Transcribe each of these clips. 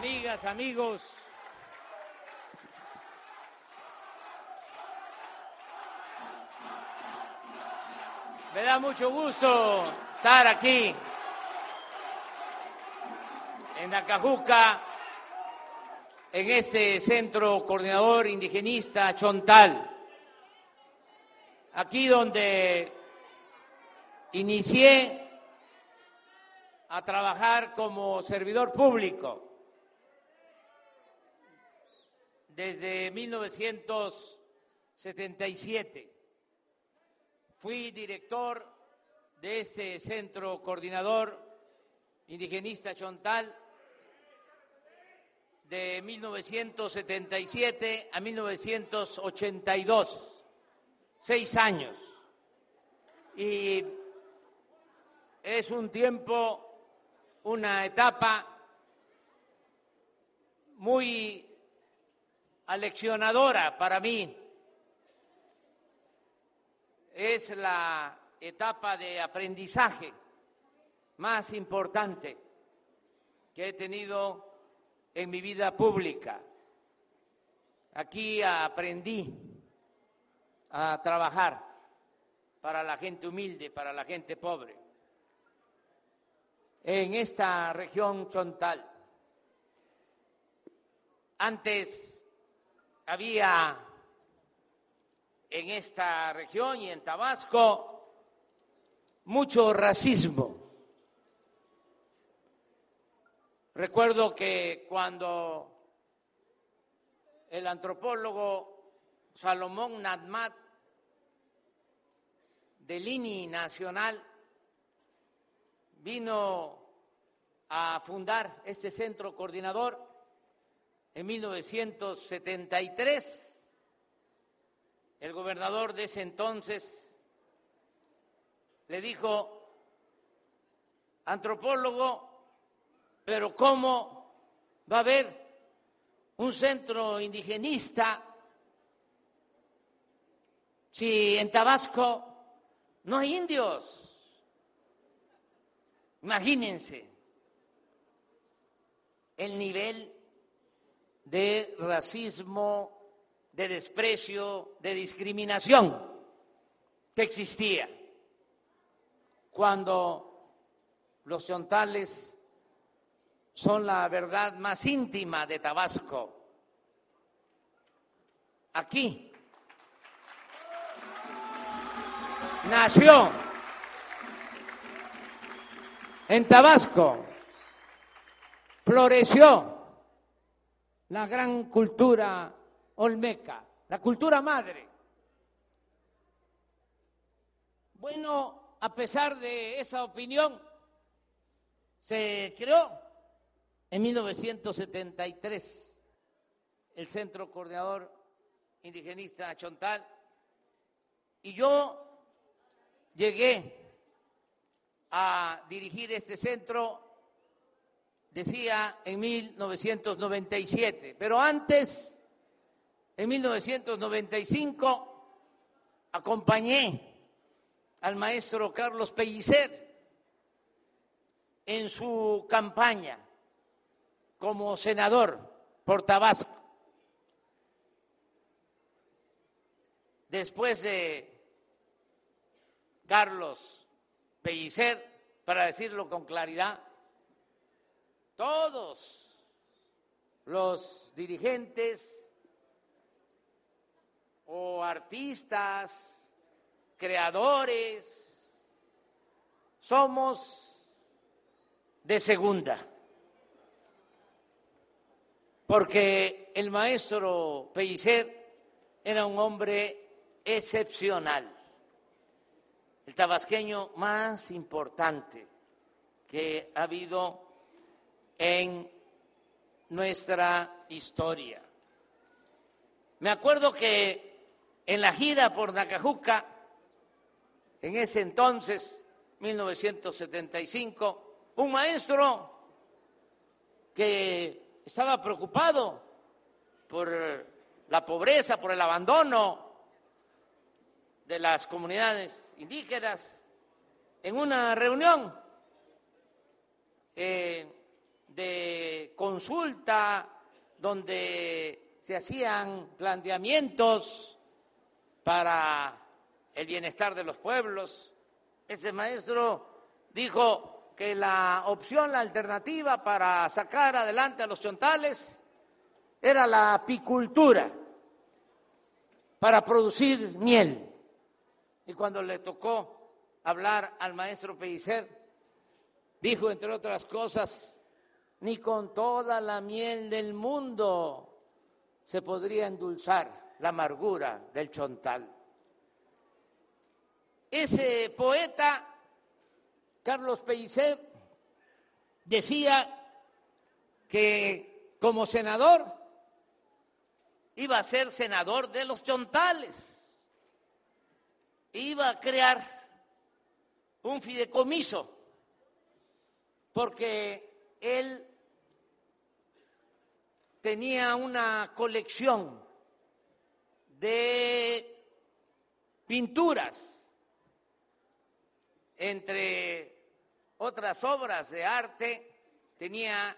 amigas, amigos. Me da mucho gusto estar aquí en Acajuca, en este centro coordinador indigenista Chontal, aquí donde inicié a trabajar como servidor público desde 1977. Fui director de este centro coordinador indigenista Chontal de 1977 a 1982, seis años. Y es un tiempo, una etapa muy aleccionadora para mí. Es la etapa de aprendizaje más importante que he tenido en mi vida pública. Aquí aprendí a trabajar para la gente humilde, para la gente pobre. En esta región chontal, antes había en esta región y en Tabasco mucho racismo. Recuerdo que cuando el antropólogo Salomón Nadmat del INI Nacional vino a fundar este centro coordinador en 1973. El gobernador de ese entonces le dijo, antropólogo, pero ¿cómo va a haber un centro indigenista si en Tabasco no hay indios? Imagínense el nivel de racismo, de desprecio, de discriminación que existía cuando los chontales son la verdad más íntima de Tabasco. Aquí nació en Tabasco, floreció la gran cultura olmeca, la cultura madre. Bueno, a pesar de esa opinión, se creó en 1973 el Centro Coordinador Indigenista Chontal y yo llegué a dirigir este centro, decía, en 1997, pero antes, en 1995, acompañé al maestro Carlos Pellicer en su campaña como senador por Tabasco. Después de Carlos Pellicer, para decirlo con claridad, todos los dirigentes o artistas, creadores, somos de segunda. Porque el maestro Pellicer era un hombre excepcional, el tabasqueño más importante que ha habido en nuestra historia. Me acuerdo que en la gira por Nacajuca, en ese entonces, 1975, un maestro que estaba preocupado por la pobreza, por el abandono de las comunidades indígenas. En una reunión de consulta donde se hacían planteamientos para el bienestar de los pueblos. Ese maestro dijo que la opción, la alternativa para sacar adelante a los chontales era la apicultura para producir miel. Y cuando le tocó hablar al maestro Pellicer, dijo, entre otras cosas, ni con toda la miel del mundo se podría endulzar la amargura del chontal. Ese poeta, Carlos Pellicer, decía que como senador iba a ser senador de los chontales, iba a crear un fideicomiso, porque él tenía una colección de pinturas, entre otras obras de arte, tenía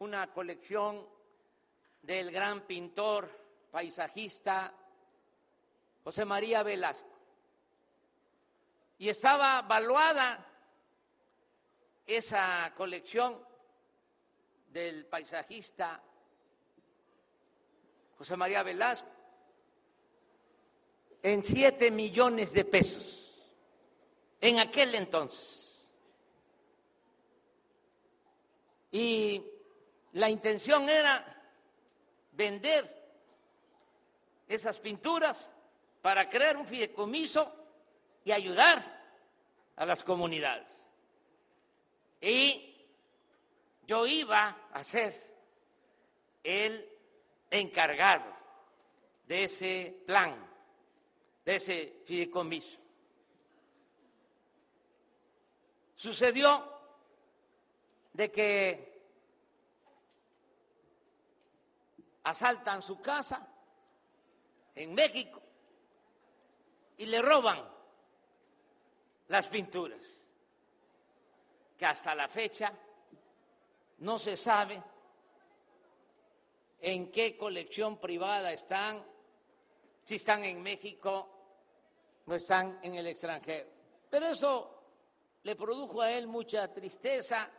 una colección del gran pintor, paisajista José María Velasco. Y estaba valuada esa colección del paisajista José María Velasco en siete millones de pesos en aquel entonces. Y la intención era vender esas pinturas para crear un fideicomiso y ayudar a las comunidades. Y yo iba a ser el encargado de ese plan, de ese fideicomiso. Sucedió de que asaltan su casa en México y le roban las pinturas, que hasta la fecha no se sabe en qué colección privada están, si están en México, no están en el extranjero. Pero eso le produjo a él mucha tristeza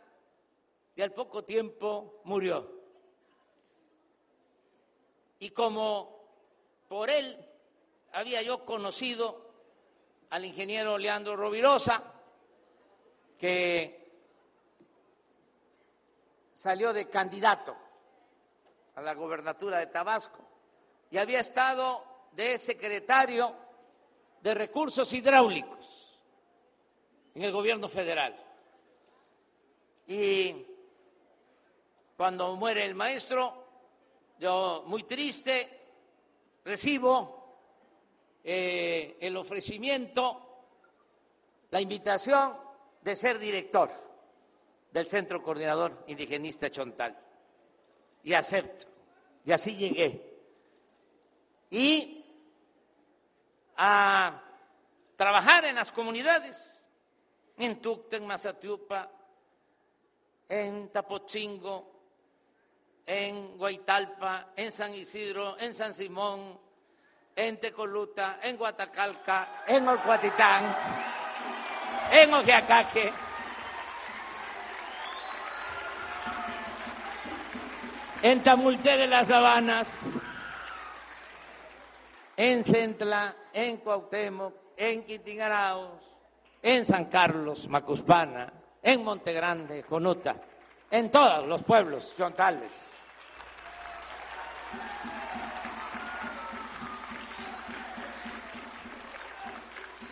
y al poco tiempo murió. Y como por él había yo conocido al ingeniero Leandro Rovirosa, que salió de candidato a la gobernatura de Tabasco y había estado de secretario de Recursos Hidráulicos en el gobierno federal. Y cuando muere el maestro, yo muy triste recibo eh, el ofrecimiento, la invitación de ser director del Centro Coordinador Indigenista Chontal y acepto. Y así llegué. Y a trabajar en las comunidades, en Tucta, en Mazatiupa, en Tapochingo, en Guaitalpa, en San Isidro, en San Simón, en Tecoluta, en Guatacalca, en Olcuatitán, en Ojeacaque. En Tamulté de las Habanas, en Centla, en Cuauhtémoc, en Quintigaraos, en San Carlos, Macuspana, en Montegrande, Jonuta, en todos los pueblos chontales.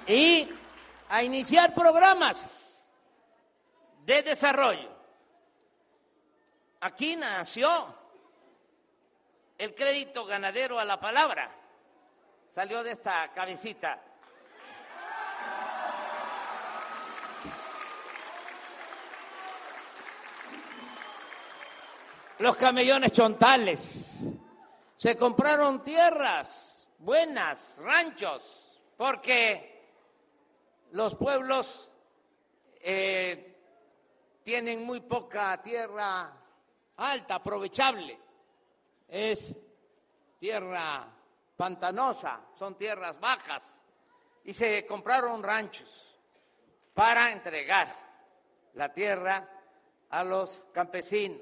Y a iniciar programas de desarrollo. Aquí nació el crédito ganadero a la palabra. Salió de esta cabecita. Los camellones chontales. Se compraron tierras buenas, ranchos, porque los pueblos eh, tienen muy poca tierra alta, aprovechable. Es tierra pantanosa, son tierras bajas. Y se compraron ranchos para entregar la tierra a los campesinos.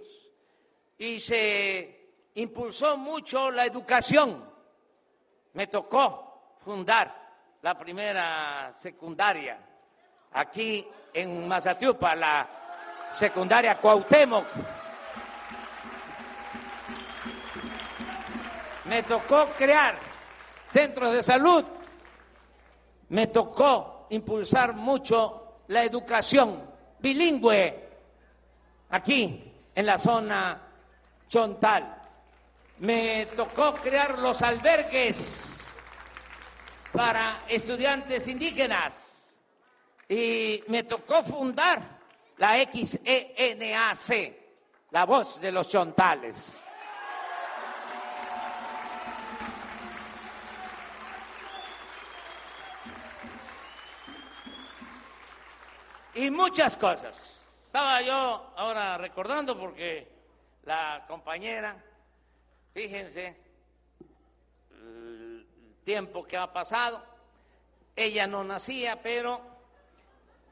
Y se impulsó mucho la educación. Me tocó fundar la primera secundaria aquí en Mazatiupa, la secundaria Cuauhtémoc. Me tocó crear centros de salud. Me tocó impulsar mucho la educación bilingüe aquí en la zona chontal. Me tocó crear los albergues para estudiantes indígenas y me tocó fundar la XENAC, la voz de los chontales. Y muchas cosas. Estaba yo ahora recordando porque la compañera, fíjense, el tiempo que ha pasado, ella no nacía, pero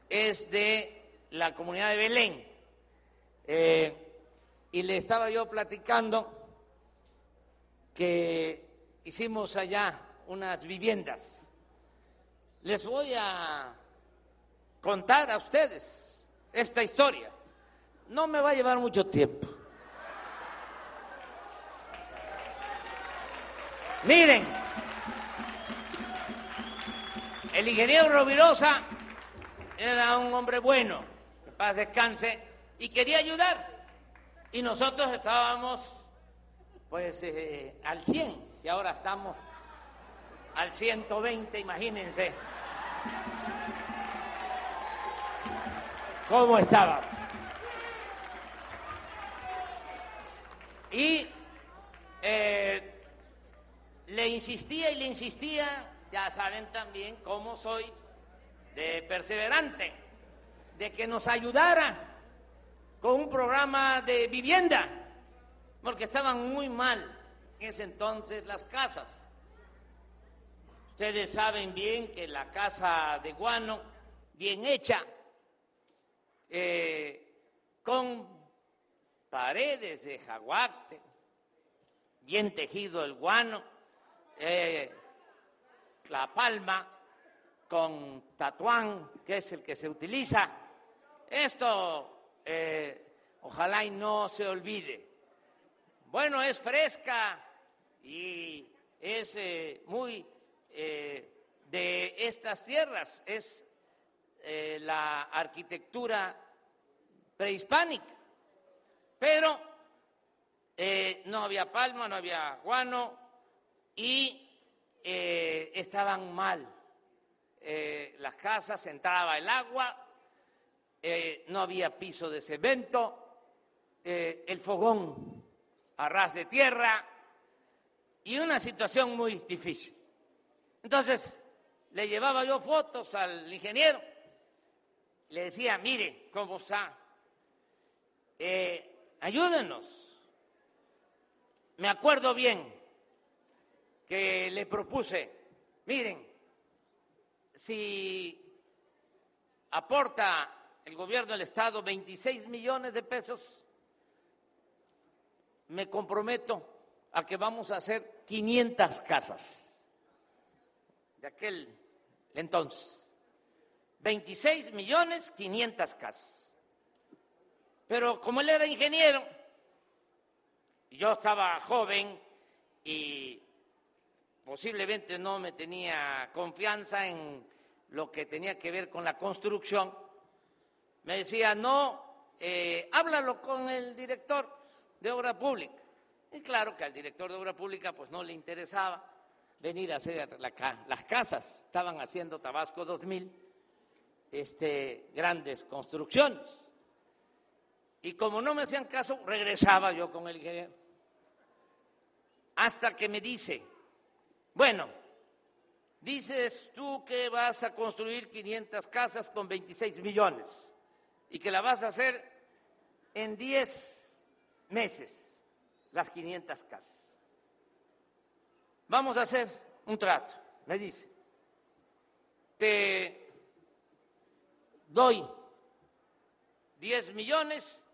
es de la comunidad de Belén. Eh, y le estaba yo platicando que hicimos allá unas viviendas. Les voy a contar a ustedes esta historia. No me va a llevar mucho tiempo. Miren, el ingeniero Rovirosa era un hombre bueno, que paz descanse, y quería ayudar. Y nosotros estábamos, pues, eh, al 100, si ahora estamos al 120, imagínense cómo estaba. Y eh, le insistía y le insistía, ya saben también cómo soy de perseverante, de que nos ayudara con un programa de vivienda, porque estaban muy mal en ese entonces las casas. Ustedes saben bien que la casa de Guano, bien hecha, eh, con paredes de jaguate, bien tejido el guano, eh, la palma con tatuán, que es el que se utiliza. Esto eh, ojalá y no se olvide. Bueno, es fresca y es muy de estas tierras, es eh, la arquitectura prehispánica, pero eh, no había palma, no había guano y eh, estaban mal. Las casas, entraba el agua, no había piso de cemento, el fogón a ras de tierra y una situación muy difícil. Entonces, le llevaba yo fotos al ingeniero le decía, mire cómo está, eh, ayúdenos. Me acuerdo bien que le propuse, miren, si aporta el gobierno del Estado 26 millones de pesos, me comprometo a que vamos a hacer 500 casas de aquel entonces. 26 millones 500 casas. Pero como él era ingeniero, yo estaba joven y posiblemente no me tenía confianza en lo que tenía que ver con la construcción, me decía, no, eh, háblalo con el director de obra pública. Y claro que al director de obra pública pues no le interesaba venir a hacer las casas, estaban haciendo Tabasco 2000 este, grandes construcciones. Y como no me hacían caso, regresaba yo con el ingeniero. Hasta que me dice, bueno, dices tú que vas a construir 500 casas con 26 millones y que la vas a hacer en 10 meses las 500 casas. Vamos a hacer un trato, me dice. Te doy 10 millones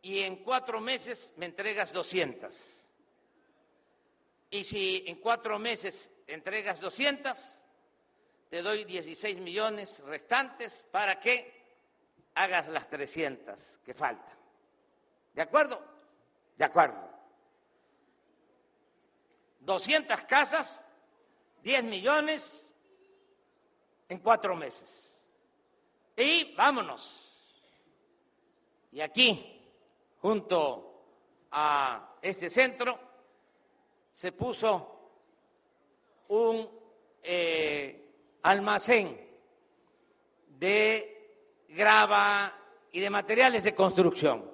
y en cuatro meses me entregas 200. Y si en cuatro meses entregas 200, te doy 16 millones restantes para que hagas las 300 que faltan. ¿De acuerdo? De acuerdo. 200 casas, 10 millones en cuatro meses. Y vámonos. Y aquí, junto a este centro, se puso un eh, almacén de grava y de materiales de construcción.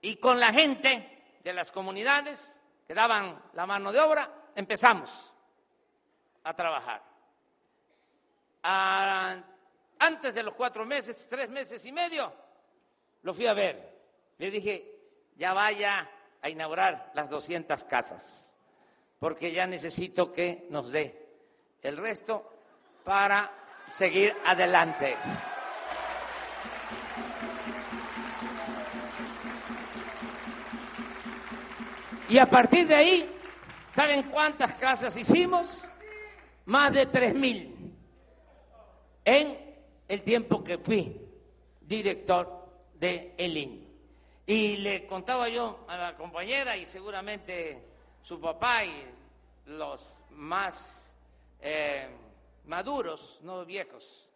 Y con la gente de las comunidades que daban la mano de obra, empezamos a trabajar. Antes de los cuatro meses, tres meses y medio, lo fui a ver. Le dije, ya vaya a inaugurar las 200 casas, porque ya necesito que nos dé el resto para seguir adelante. Y a partir de ahí, ¿saben cuántas casas hicimos? Más de tres mil en el tiempo que fui director de ELIN. Y le contaba yo a la compañera y seguramente su papá y los más eh, maduros, no viejos,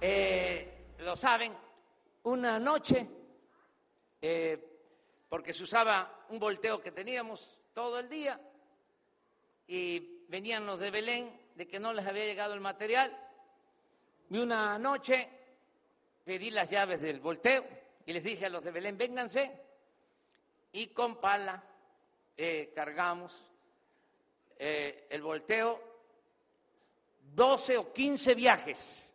eh, lo saben, una noche eh, porque se usaba un volteo que teníamos todo el día y venían los de Belén de que no les había llegado el material. Y una noche pedí las llaves del volteo y les dije a los de Belén, vénganse y con pala eh, cargamos eh, el volteo 12 o 15 viajes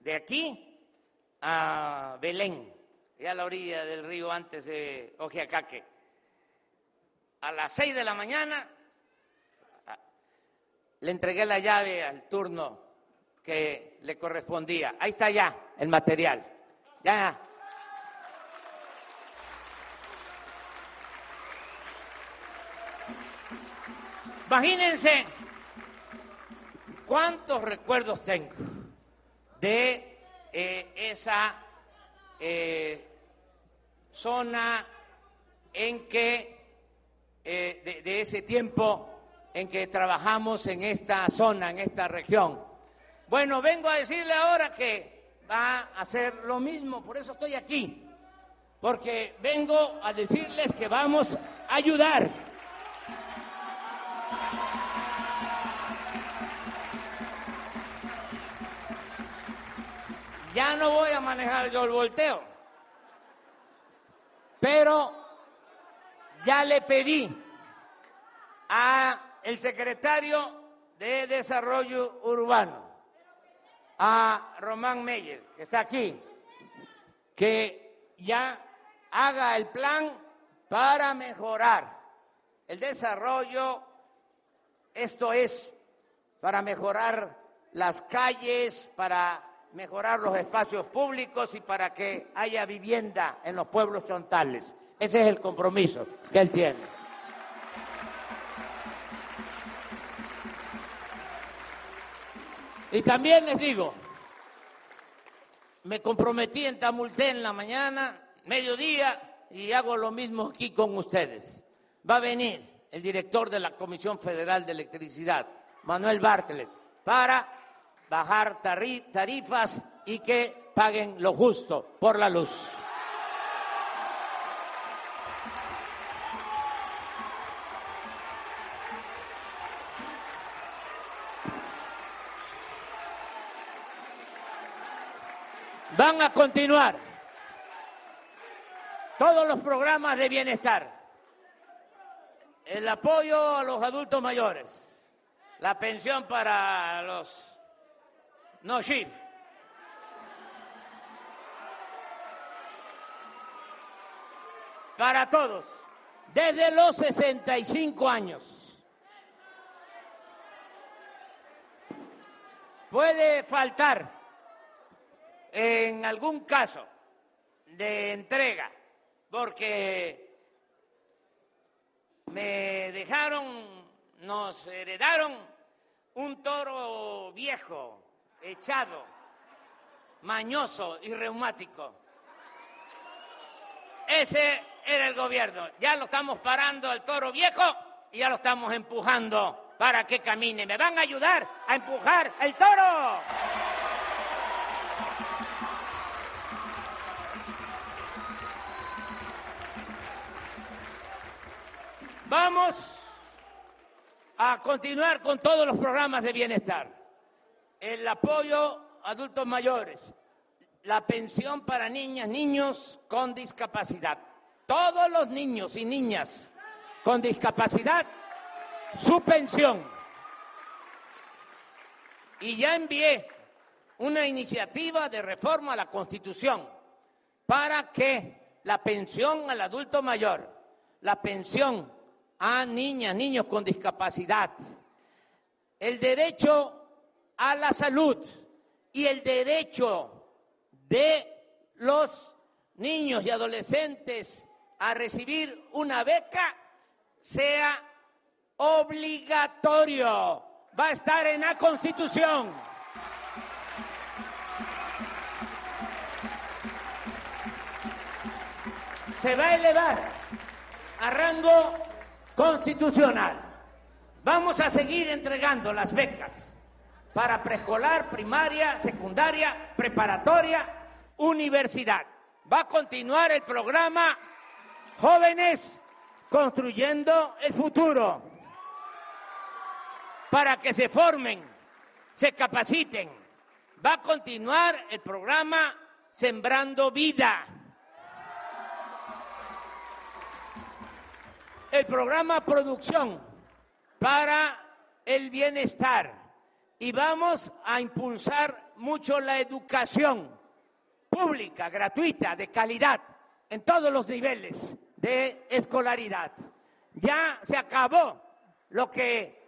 de aquí a Belén y a la orilla del río antes de Ojiacaque. A las seis de la mañana le entregué la llave al turno que le correspondía. Ahí está ya el material. Ya. Imagínense cuántos recuerdos tengo de eh, esa eh, zona en que, eh, de, ese tiempo en que trabajamos en esta zona, en esta región. Bueno, vengo a decirle ahora que va a hacer lo mismo, por eso estoy aquí, porque vengo a decirles que vamos a ayudar. Ya no voy a manejar yo el volteo. Pero ya le pedí a el secretario de Desarrollo Urbano, a Román Meyer, que está aquí, que ya haga el plan para mejorar el desarrollo, esto es, para mejorar las calles, para mejorar los espacios públicos y para que haya vivienda en los pueblos chontales. Ese es el compromiso que él tiene. Y también les digo, me comprometí en Tamulté en la mañana, mediodía, y hago lo mismo aquí con ustedes. Va a venir el director de la Comisión Federal de Electricidad, Manuel Bartlett, para bajar tarifas y que paguen lo justo por la luz. Van a continuar todos los programas de bienestar, el apoyo a los adultos mayores, la pensión para los no, para todos, desde los 65 años. Puede faltar en algún caso de entrega, porque me dejaron, nos heredaron un toro viejo, echado, mañoso y reumático. Ese era el gobierno. Ya lo estamos parando al toro viejo y ya lo estamos empujando para que camine. ¿Me van a ayudar a empujar el toro? Vamos a continuar con todos los programas de bienestar. El apoyo a adultos mayores, la pensión para niñas, niños con discapacidad. Todos los niños y niñas con discapacidad, su pensión. Y ya envié una iniciativa de reforma a la Constitución para que la pensión al adulto mayor, la pensión a niñas, niños con discapacidad, el derecho a la salud y el derecho de los niños y adolescentes a recibir una beca sea obligatorio. Va a estar en la Constitución. Se va a elevar a rango constitucional. Vamos a seguir entregando las becas para preescolar, primaria, secundaria, preparatoria, universidad. Va a continuar el programa Jóvenes Construyendo el Futuro para que se formen, se capaciten. Va a continuar el programa Sembrando Vida el programa Producción para el Bienestar y vamos a impulsar mucho la educación pública, gratuita, de calidad, en todos los niveles de escolaridad. Ya se acabó lo que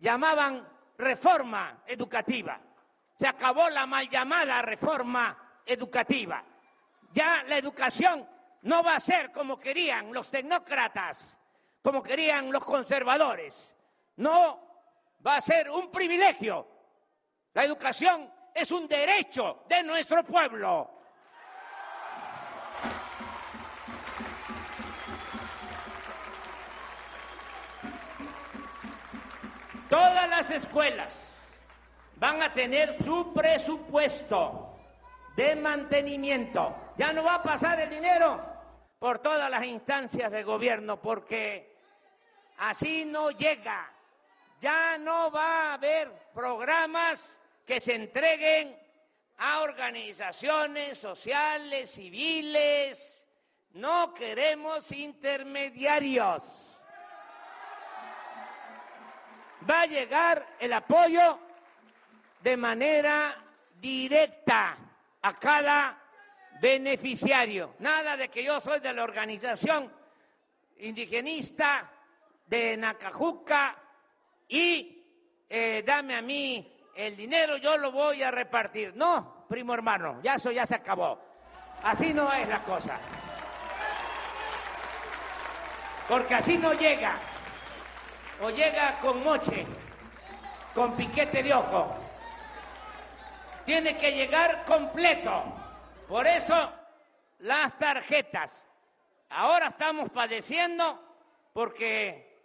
llamaban reforma educativa. Se acabó la mal llamada reforma educativa. Ya la educación no va a ser como querían los tecnócratas, como querían los conservadores. No va a ser un privilegio. La educación es un derecho de nuestro pueblo. Todas las escuelas van a tener su presupuesto de mantenimiento. Ya no va a pasar el dinero por todas las instancias de gobierno, porque así no llega. Ya no va a haber programas que se entreguen a organizaciones sociales, civiles. No queremos intermediarios. Va a llegar el apoyo de manera directa a cada beneficiario. Nada de que yo soy de la organización indigenista de Nacajuca y eh, dame a mí el dinero, yo lo voy a repartir. No, primo hermano, ya eso ya se acabó. Así no es la cosa. Porque así no llega. O llega con moche, con piquete de ojo. Tiene que llegar completo. Por eso las tarjetas. Ahora estamos padeciendo porque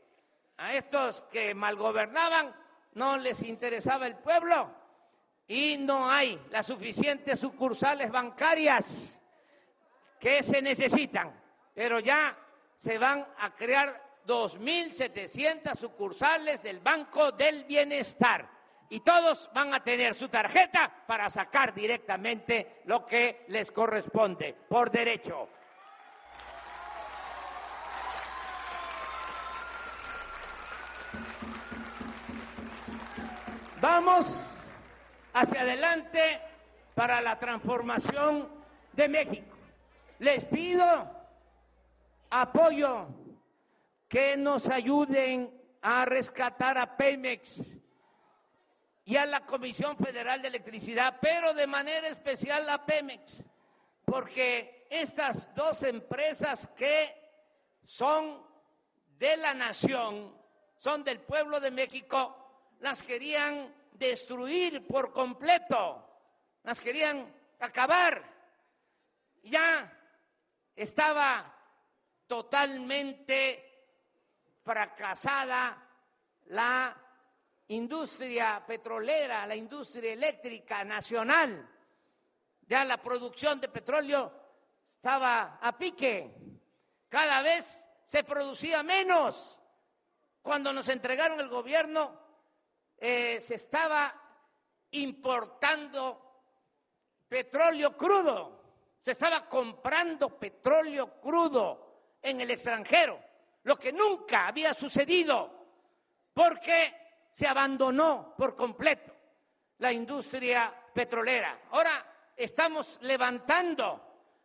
a estos que malgobernaban no les interesaba el pueblo y no hay las suficientes sucursales bancarias que se necesitan. Pero ya se van a crear 2.700 sucursales del Banco del Bienestar y todos van a tener su tarjeta para sacar directamente lo que les corresponde por derecho. Vamos hacia adelante para la transformación de México. Les pido apoyo, que nos ayuden a rescatar a Pemex y a la Comisión Federal de Electricidad, pero de manera especial a Pemex, porque estas dos empresas que son de la nación, son del pueblo de México, las querían destruir por completo, las querían acabar. Ya estaba totalmente fracasada la industria petrolera, la industria eléctrica nacional. Ya la producción de petróleo estaba a pique. Cada vez se producía menos. Cuando nos entregaron el gobierno, eh, se estaba importando petróleo crudo, se estaba comprando petróleo crudo en el extranjero, lo que nunca había sucedido, porque se abandonó por completo la industria petrolera. Ahora estamos levantando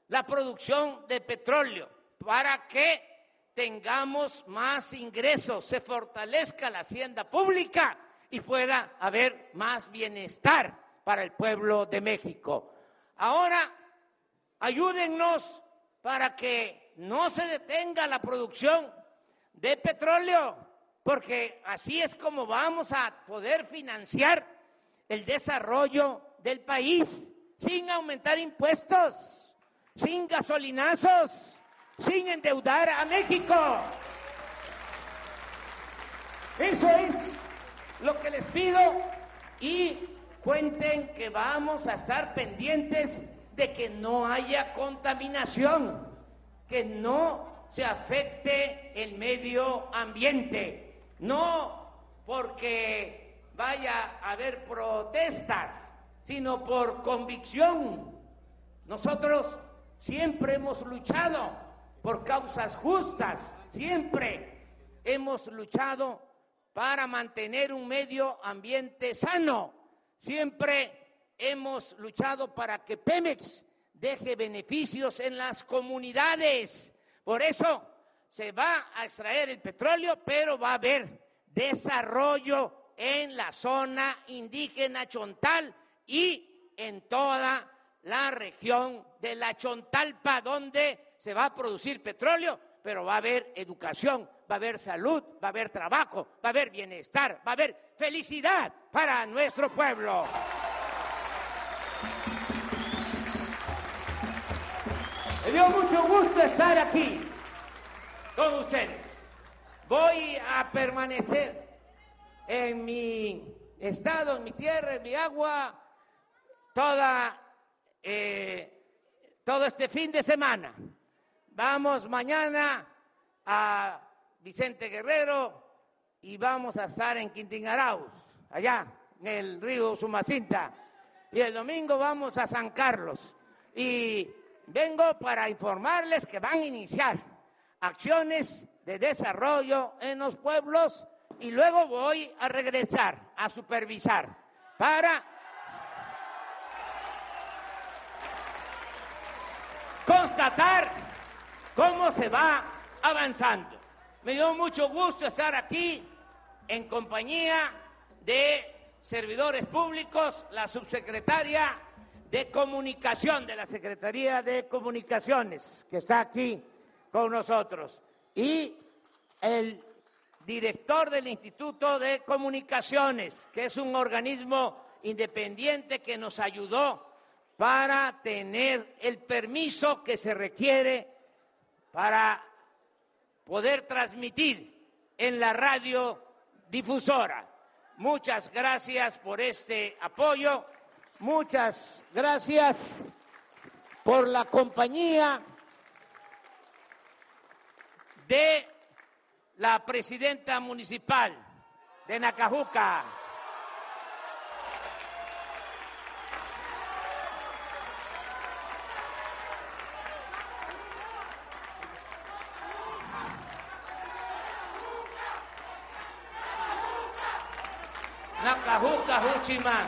la producción de petróleo para que tengamos más ingresos, se fortalezca la hacienda pública y pueda haber más bienestar para el pueblo de México. Ahora, ayúdennos para que no se detenga la producción de petróleo, porque así es como vamos a poder financiar el desarrollo del país sin aumentar impuestos, sin gasolinazos, sin endeudar a México. Eso es lo que les pido y cuenten que vamos a estar pendientes de que no haya contaminación, que no se afecte el medio ambiente, no porque vaya a haber protestas, sino por convicción. Nosotros siempre hemos luchado por causas justas, siempre hemos luchado para mantener un medio ambiente sano Siempre hemos luchado para que Pemex deje beneficios en las comunidades. Por eso se va a extraer el petróleo, pero va a haber desarrollo en la zona indígena Chontal y en toda la región de la Chontalpa, donde se va a producir petróleo, pero va a haber educación, va a haber salud, va a haber trabajo, va a haber bienestar, va a haber felicidad para nuestro pueblo. Me dio mucho gusto estar aquí con ustedes. Voy a permanecer en mi estado, en mi tierra, en mi agua, toda, eh, todo este fin de semana. Vamos mañana a Vicente Guerrero y vamos a estar en Quintingaraus, allá en el río Sumacinta. Y el domingo vamos a San Carlos. Y vengo para informarles que van a iniciar acciones de desarrollo en los pueblos y luego voy a regresar a supervisar para constatar cómo se va avanzando. Me dio mucho gusto estar aquí en compañía de servidores públicos, la subsecretaria de Comunicación de la Secretaría de Comunicaciones, que está aquí con nosotros, y el director del Instituto de Comunicaciones, que es un organismo independiente que nos ayudó para tener el permiso que se requiere para poder transmitir en la radio difusora. Muchas gracias por este apoyo, muchas gracias por la compañía de la presidenta municipal de Nacajuca. Nacajuca, Juchimán.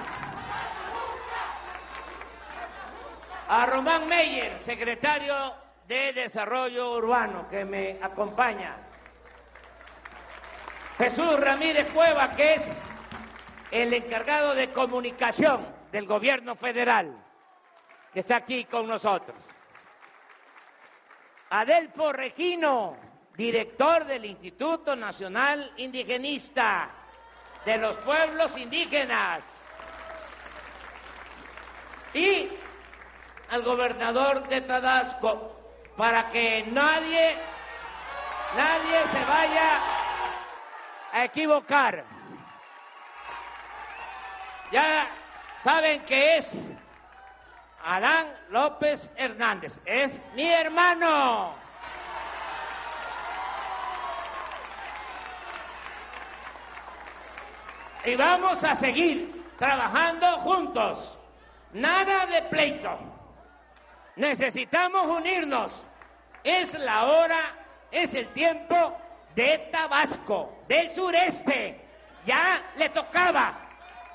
A Román Meyer, secretario de Desarrollo Urbano que me acompaña. Jesús Ramírez Cueva, que es el encargado de comunicación del gobierno federal, que está aquí con nosotros. Adelfo Regino, director del Instituto Nacional Indigenista de los Pueblos Indígenas. Y al gobernador de Tadasco, para que nadie, nadie se vaya a equivocar. Ya saben que es Adán López Hernández, es mi hermano. Y vamos a seguir trabajando juntos. Nada de pleito. Necesitamos unirnos. Es la hora, es el tiempo de Tabasco, del sureste. Ya le tocaba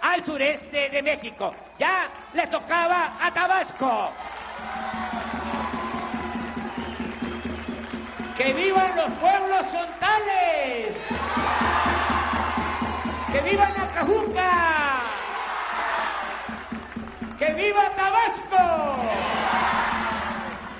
al sureste de México. Ya le tocaba a Tabasco. ¡Que vivan los pueblos sontales! ¡Que viva Nacajuca! ¡Que viva Tabasco!